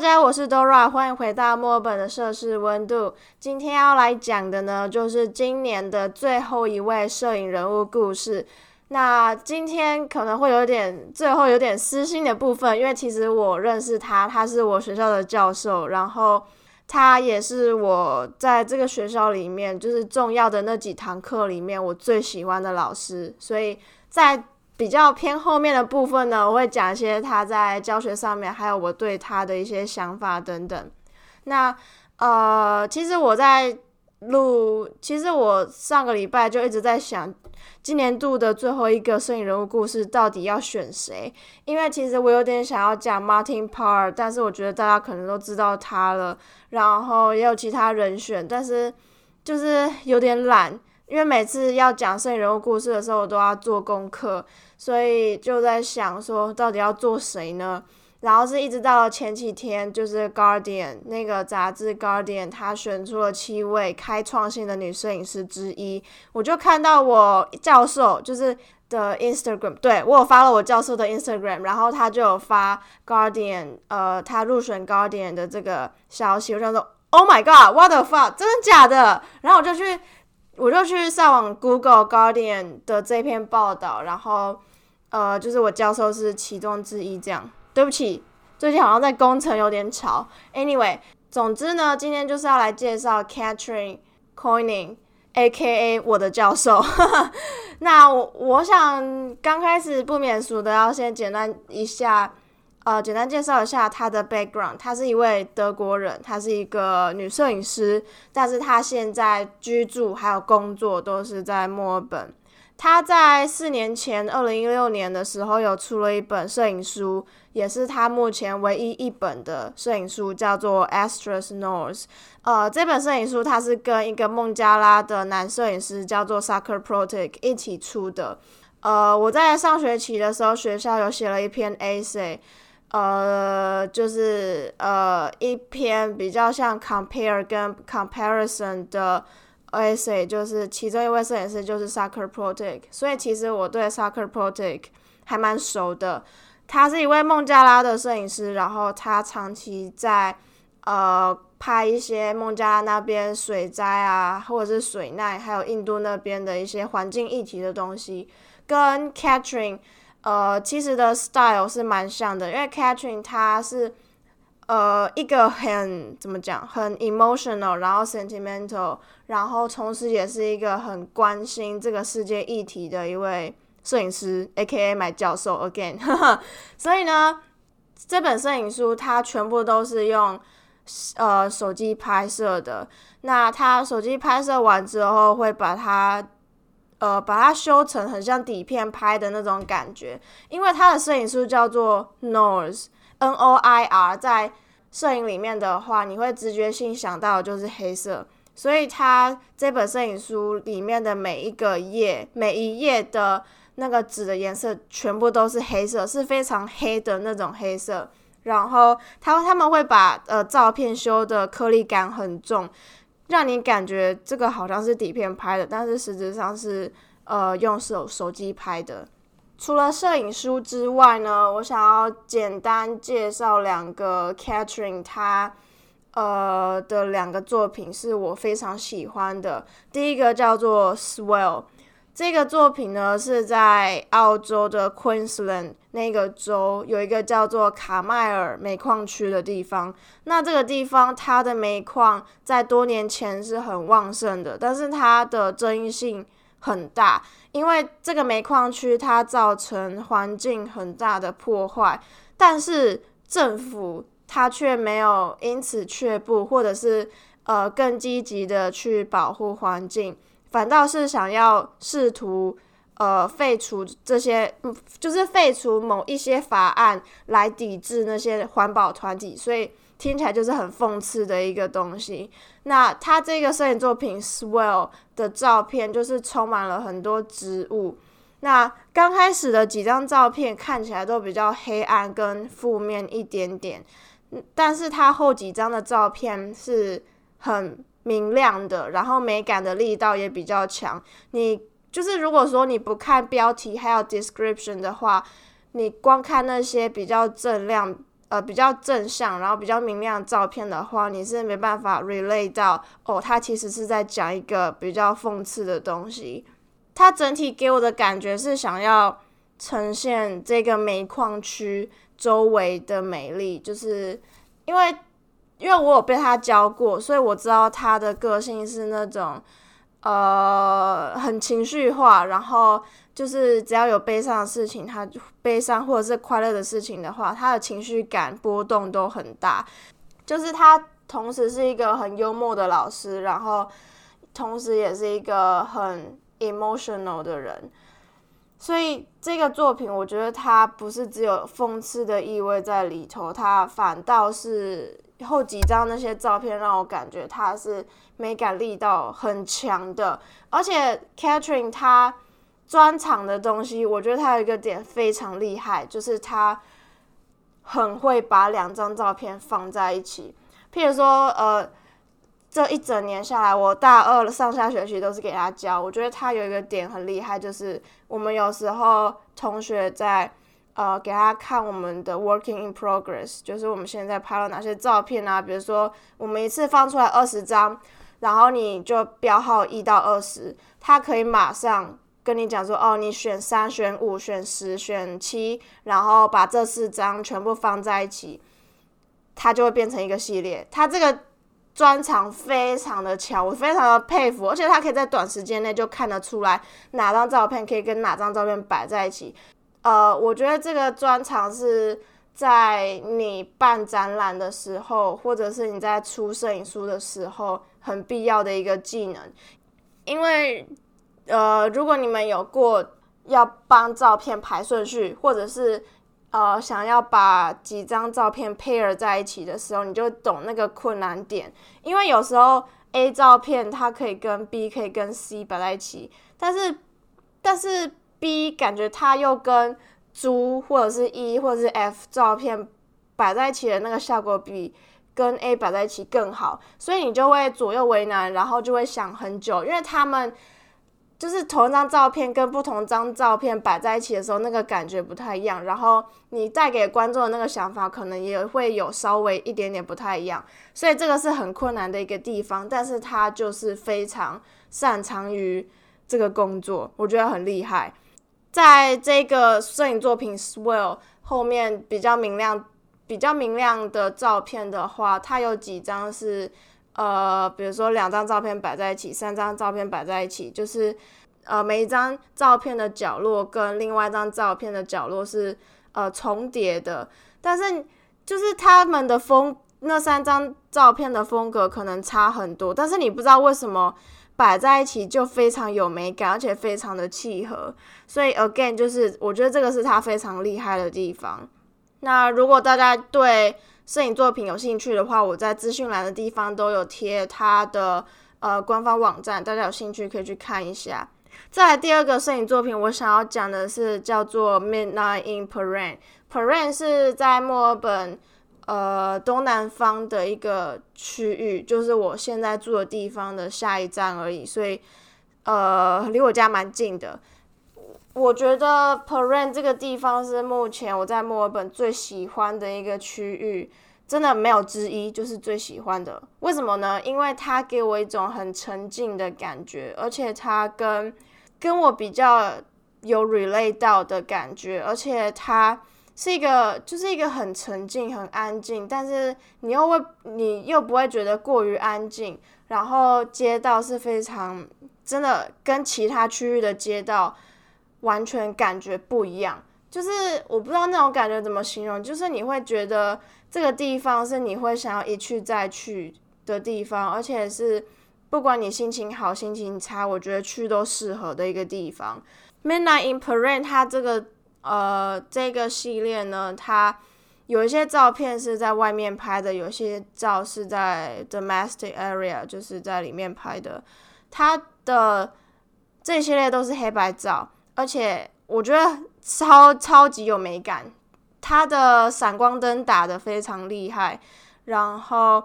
大家，我是 Dora，欢迎回到墨尔本的摄氏温度。今天要来讲的呢，就是今年的最后一位摄影人物故事。那今天可能会有点最后有点私心的部分，因为其实我认识他，他是我学校的教授，然后他也是我在这个学校里面就是重要的那几堂课里面我最喜欢的老师，所以在。比较偏后面的部分呢，我会讲一些他在教学上面，还有我对他的一些想法等等。那呃，其实我在录，其实我上个礼拜就一直在想，今年度的最后一个摄影人物故事到底要选谁？因为其实我有点想要讲 Martin Parr，但是我觉得大家可能都知道他了，然后也有其他人选，但是就是有点懒。因为每次要讲摄影人物故事的时候，我都要做功课，所以就在想说，到底要做谁呢？然后是一直到前几天，就是《Guardian》那个杂志，《Guardian》他选出了七位开创性的女摄影师之一，我就看到我教授就是的 Instagram，对我有发了我教授的 Instagram，然后他就有发《Guardian》呃，他入选《Guardian》的这个消息，我就说：“Oh my God，what the fuck，真的假的？”然后我就去。我就去上网 Google Guardian 的这篇报道，然后呃，就是我教授是其中之一。这样，对不起，最近好像在工程有点吵。Anyway，总之呢，今天就是要来介绍 Catherine Coining，A.K.A 我的教授。那我我想刚开始不免俗的要先简单一下。呃，简单介绍一下她的 background。她是一位德国人，她是一个女摄影师，但是她现在居住还有工作都是在墨尔本。她在四年前，二零一六年的时候有出了一本摄影书，也是她目前唯一一本的摄影书，叫做《Astros North》。呃，这本摄影书它是跟一个孟加拉的男摄影师叫做 Saker Protic 一起出的。呃，我在上学期的时候，学校有写了一篇 essay。呃，就是呃一篇比较像 compare 跟 comparison 的 essay，就是其中一位摄影师就是 Saker Protic，所以其实我对 Saker Protic 还蛮熟的。他是一位孟加拉的摄影师，然后他长期在呃拍一些孟加拉那边水灾啊，或者是水难，还有印度那边的一些环境议题的东西，跟 Catherine。呃，其实的 style 是蛮像的，因为 Catherine 她是呃一个很怎么讲，很 emotional，然后 sentimental，然后同时也是一个很关心这个世界议题的一位摄影师，A.K.A. 买教授 again。所以呢，这本摄影书它全部都是用呃手机拍摄的。那他手机拍摄完之后，会把它。呃，把它修成很像底片拍的那种感觉，因为他的摄影书叫做 Noir，N O I R，在摄影里面的话，你会直觉性想到的就是黑色，所以他这本摄影书里面的每一个页，每一页的那个纸的颜色全部都是黑色，是非常黑的那种黑色。然后他他们会把呃照片修的颗粒感很重。让你感觉这个好像是底片拍的，但是实质上是呃用手手机拍的。除了摄影书之外呢，我想要简单介绍两个 Catherine 她呃的两个作品是我非常喜欢的。第一个叫做 Swell。这个作品呢是在澳洲的 Queensland 那个州有一个叫做卡迈尔煤矿区的地方。那这个地方它的煤矿在多年前是很旺盛的，但是它的争议性很大，因为这个煤矿区它造成环境很大的破坏，但是政府它却没有因此却步，或者是呃更积极的去保护环境。反倒是想要试图，呃，废除这些，就是废除某一些法案来抵制那些环保团体，所以听起来就是很讽刺的一个东西。那他这个摄影作品 Swell 的照片就是充满了很多植物。那刚开始的几张照片看起来都比较黑暗跟负面一点点，但是他后几张的照片是很。明亮的，然后美感的力道也比较强。你就是如果说你不看标题还有 description 的话，你光看那些比较正亮呃比较正向，然后比较明亮的照片的话，你是没办法 relate 到哦，他其实是在讲一个比较讽刺的东西。它整体给我的感觉是想要呈现这个煤矿区周围的美丽，就是因为因为我有被他教过，所以我知道他的个性是那种呃很情绪化，然后就是只要有悲伤的事情，他悲伤或者是快乐的事情的话，他的情绪感波动都很大。就是他同时是一个很幽默的老师，然后同时也是一个很。emotional 的人，所以这个作品我觉得它不是只有讽刺的意味在里头，它反倒是后几张那些照片让我感觉他是美感力道很强的，而且 Catherine 他专场的东西，我觉得他有一个点非常厉害，就是他很会把两张照片放在一起，譬如说呃。这一整年下来，我大二上下学期都是给他教。我觉得他有一个点很厉害，就是我们有时候同学在呃给他看我们的 working in progress，就是我们现在拍了哪些照片啊？比如说我们一次放出来二十张，然后你就标号一到二十，他可以马上跟你讲说，哦，你选三、选五、选十、选七，然后把这四张全部放在一起，它就会变成一个系列。它这个。专长非常的强，我非常的佩服，而且他可以在短时间内就看得出来哪张照片可以跟哪张照片摆在一起。呃，我觉得这个专长是在你办展览的时候，或者是你在出摄影书的时候很必要的一个技能。因为，呃，如果你们有过要帮照片排顺序，或者是呃，想要把几张照片 pair 在一起的时候，你就懂那个困难点。因为有时候 A 照片它可以跟 B 可以跟 C 摆在一起，但是但是 B 感觉它又跟猪或者是 E 或者是 F 照片摆在一起的那个效果比跟 A 摆在一起更好，所以你就会左右为难，然后就会想很久，因为他们。就是同一张照片跟不同张照片摆在一起的时候，那个感觉不太一样。然后你带给观众的那个想法，可能也会有稍微一点点不太一样。所以这个是很困难的一个地方，但是他就是非常擅长于这个工作，我觉得很厉害。在这个摄影作品 Swell 后面比较明亮、比较明亮的照片的话，它有几张是。呃，比如说两张照片摆在一起，三张照片摆在一起，就是呃每一张照片的角落跟另外一张照片的角落是呃重叠的，但是就是他们的风那三张照片的风格可能差很多，但是你不知道为什么摆在一起就非常有美感，而且非常的契合，所以 again 就是我觉得这个是他非常厉害的地方。那如果大家对摄影作品有兴趣的话，我在资讯栏的地方都有贴他的呃官方网站，大家有兴趣可以去看一下。再来第二个摄影作品，我想要讲的是叫做 Midnight in Paran。Paran 是在墨尔本呃东南方的一个区域，就是我现在住的地方的下一站而已，所以呃离我家蛮近的。我觉得 Paran 这个地方是目前我在墨尔本最喜欢的一个区域，真的没有之一，就是最喜欢的。为什么呢？因为它给我一种很沉静的感觉，而且它跟跟我比较有 relate 到的感觉，而且它是一个就是一个很沉静、很安静，但是你又会你又不会觉得过于安静。然后街道是非常真的跟其他区域的街道。完全感觉不一样，就是我不知道那种感觉怎么形容，就是你会觉得这个地方是你会想要一去再去的地方，而且是不管你心情好心情差，我觉得去都适合的一个地方。Midnight in Paran，它这个呃这个系列呢，它有一些照片是在外面拍的，有些照是在 domestic area，就是在里面拍的。它的这系列都是黑白照。而且我觉得超超级有美感，它的闪光灯打的非常厉害，然后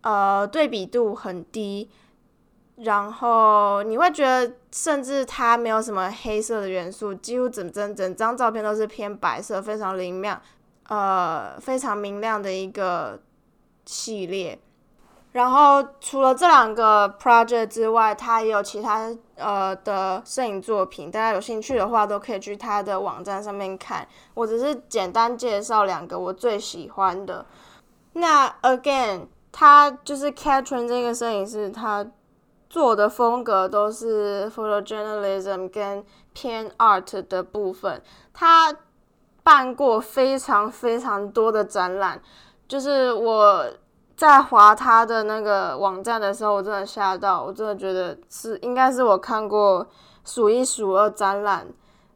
呃对比度很低，然后你会觉得甚至它没有什么黑色的元素，几乎整整整张照片都是偏白色，非常明亮。呃非常明亮的一个系列。然后除了这两个 project 之外，他也有其他呃的摄影作品，大家有兴趣的话都可以去他的网站上面看。我只是简单介绍两个我最喜欢的。那 again，他就是 Catherine 这个摄影师，他做的风格都是 photojournalism 跟偏 art 的部分。他办过非常非常多的展览，就是我。在划他的那个网站的时候，我真的吓到，我真的觉得是应该是我看过数一数二展览，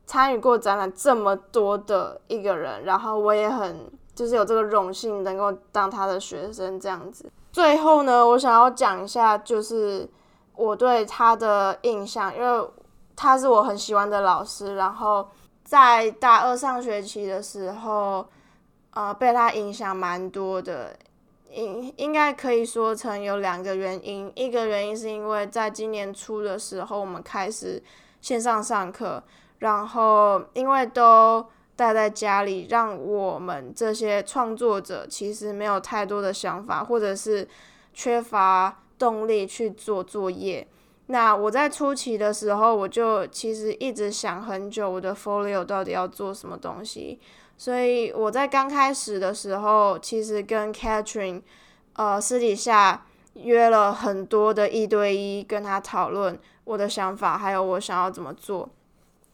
参与过展览这么多的一个人，然后我也很就是有这个荣幸能够当他的学生这样子。最后呢，我想要讲一下就是我对他的印象，因为他是我很喜欢的老师，然后在大二上学期的时候，呃，被他影响蛮多的。应应该可以说成有两个原因，一个原因是因为在今年初的时候，我们开始线上上课，然后因为都待在家里，让我们这些创作者其实没有太多的想法，或者是缺乏动力去做作业。那我在初期的时候，我就其实一直想很久，我的 folio 到底要做什么东西。所以我在刚开始的时候，其实跟 Catherine，呃，私底下约了很多的一对一，跟他讨论我的想法，还有我想要怎么做。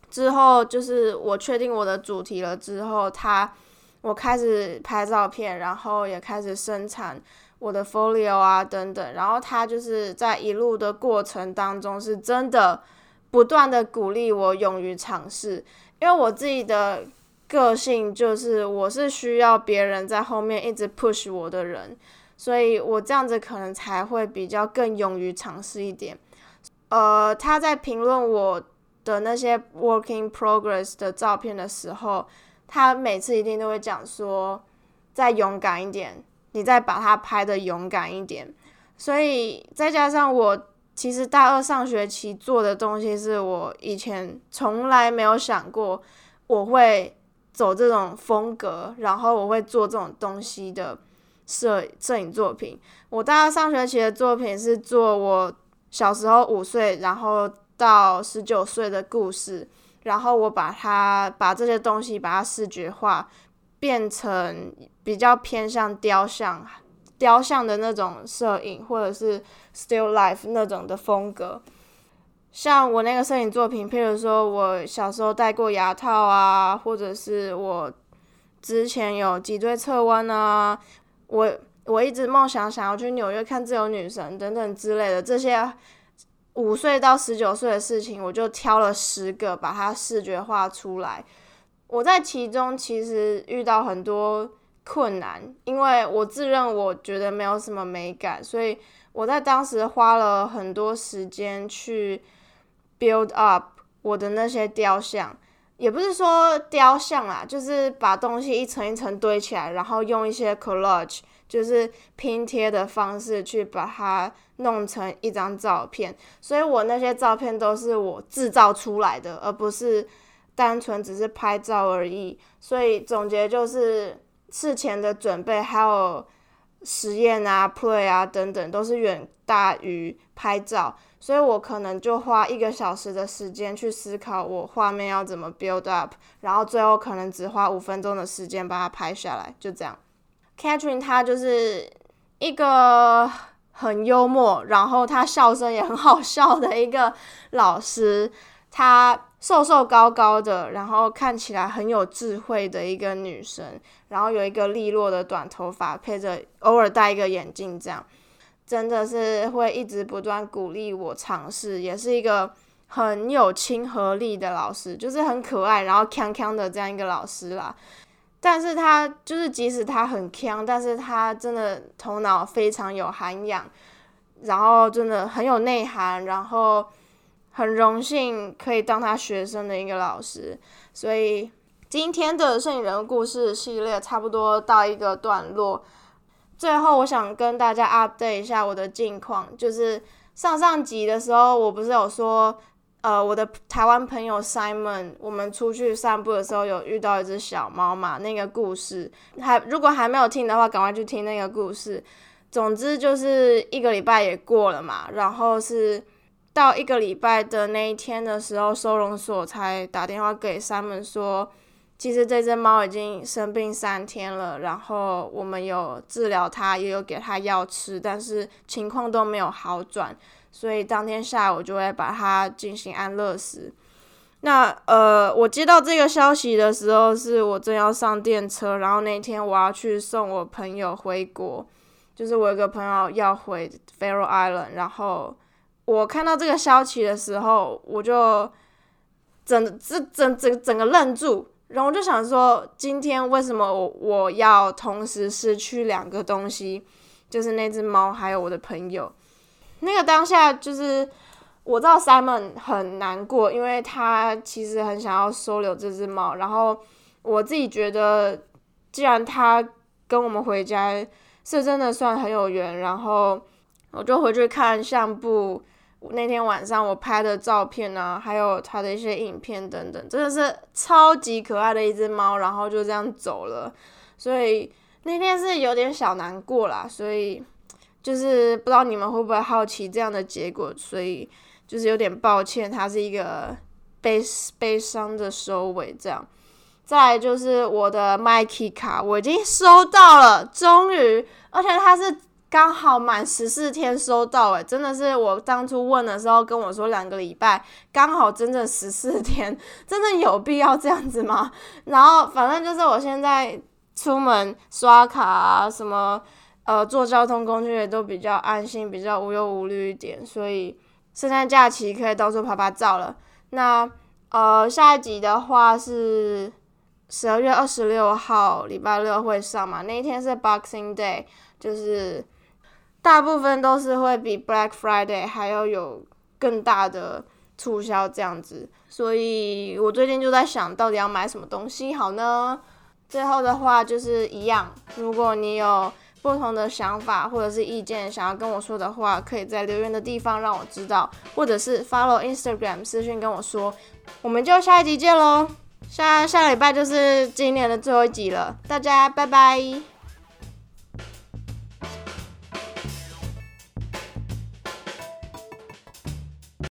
之后就是我确定我的主题了之后，他我开始拍照片，然后也开始生产我的 folio 啊等等。然后他就是在一路的过程当中，是真的不断的鼓励我勇于尝试，因为我自己的。个性就是我是需要别人在后面一直 push 我的人，所以我这样子可能才会比较更勇于尝试一点。呃，他在评论我的那些 working progress 的照片的时候，他每次一定都会讲说，再勇敢一点，你再把它拍的勇敢一点。所以再加上我其实大二上学期做的东西是我以前从来没有想过我会。走这种风格，然后我会做这种东西的摄摄影作品。我大二上学期的作品是做我小时候五岁，然后到十九岁的故事，然后我把它把这些东西把它视觉化，变成比较偏向雕像、雕像的那种摄影，或者是 still life 那种的风格。像我那个摄影作品，譬如说我小时候戴过牙套啊，或者是我之前有脊椎侧弯啊，我我一直梦想想要去纽约看自由女神等等之类的这些五岁到十九岁的事情，我就挑了十个把它视觉化出来。我在其中其实遇到很多困难，因为我自认我觉得没有什么美感，所以我在当时花了很多时间去。build up 我的那些雕像，也不是说雕像啦，就是把东西一层一层堆起来，然后用一些 collage，就是拼贴的方式去把它弄成一张照片。所以我那些照片都是我制造出来的，而不是单纯只是拍照而已。所以总结就是事前的准备还有实验啊、play 啊等等，都是远大于拍照。所以我可能就花一个小时的时间去思考我画面要怎么 build up，然后最后可能只花五分钟的时间把它拍下来，就这样。Catherine 她就是一个很幽默，然后她笑声也很好笑的一个老师。她瘦瘦高高的，然后看起来很有智慧的一个女生，然后有一个利落的短头发，配着偶尔戴一个眼镜这样。真的是会一直不断鼓励我尝试，也是一个很有亲和力的老师，就是很可爱，然后锵锵的这样一个老师啦。但是他就是即使他很锵，但是他真的头脑非常有涵养，然后真的很有内涵，然后很荣幸可以当他学生的一个老师。所以今天的摄影人物故事系列差不多到一个段落。最后，我想跟大家 update 一下我的近况，就是上上集的时候，我不是有说，呃，我的台湾朋友 Simon，我们出去散步的时候有遇到一只小猫嘛，那个故事还如果还没有听的话，赶快去听那个故事。总之就是一个礼拜也过了嘛，然后是到一个礼拜的那一天的时候，收容所才打电话给三门说，其实这只猫已经生病三天了，然后我们有治疗它，也有给它药吃，但是情况都没有好转。所以当天下午就会把它进行安乐死。那呃，我接到这个消息的时候，是我正要上电车，然后那天我要去送我朋友回国，就是我有个朋友要回 Faroe Island，然后我看到这个消息的时候，我就整这整整整个愣住，然后我就想说，今天为什么我我要同时失去两个东西，就是那只猫还有我的朋友。那个当下就是我知道 Simon 很难过，因为他其实很想要收留这只猫。然后我自己觉得，既然他跟我们回家是真的算很有缘，然后我就回去看相簿，那天晚上我拍的照片啊，还有他的一些影片等等，真的是超级可爱的一只猫。然后就这样走了，所以那天是有点小难过啦，所以。就是不知道你们会不会好奇这样的结果，所以就是有点抱歉，它是一个悲悲伤的收尾。这样，再来就是我的 Mikey 卡，我已经收到了，终于，而且它是刚好满十四天收到，诶，真的是我当初问的时候跟我说两个礼拜，刚好整整十四天，真的有必要这样子吗？然后反正就是我现在出门刷卡啊什么。呃，坐交通工具也都比较安心，比较无忧无虑一点，所以圣诞假期可以到处拍拍照了。那呃，下一集的话是十二月二十六号礼拜六会上嘛？那一天是 Boxing Day，就是大部分都是会比 Black Friday 还要有更大的促销这样子，所以我最近就在想到底要买什么东西好呢？最后的话就是一样，如果你有。不同的想法或者是意见，想要跟我说的话，可以在留言的地方让我知道，或者是 follow Instagram 私讯跟我说。我们就下一集见喽，下下礼拜就是今年的最后一集了，大家拜拜。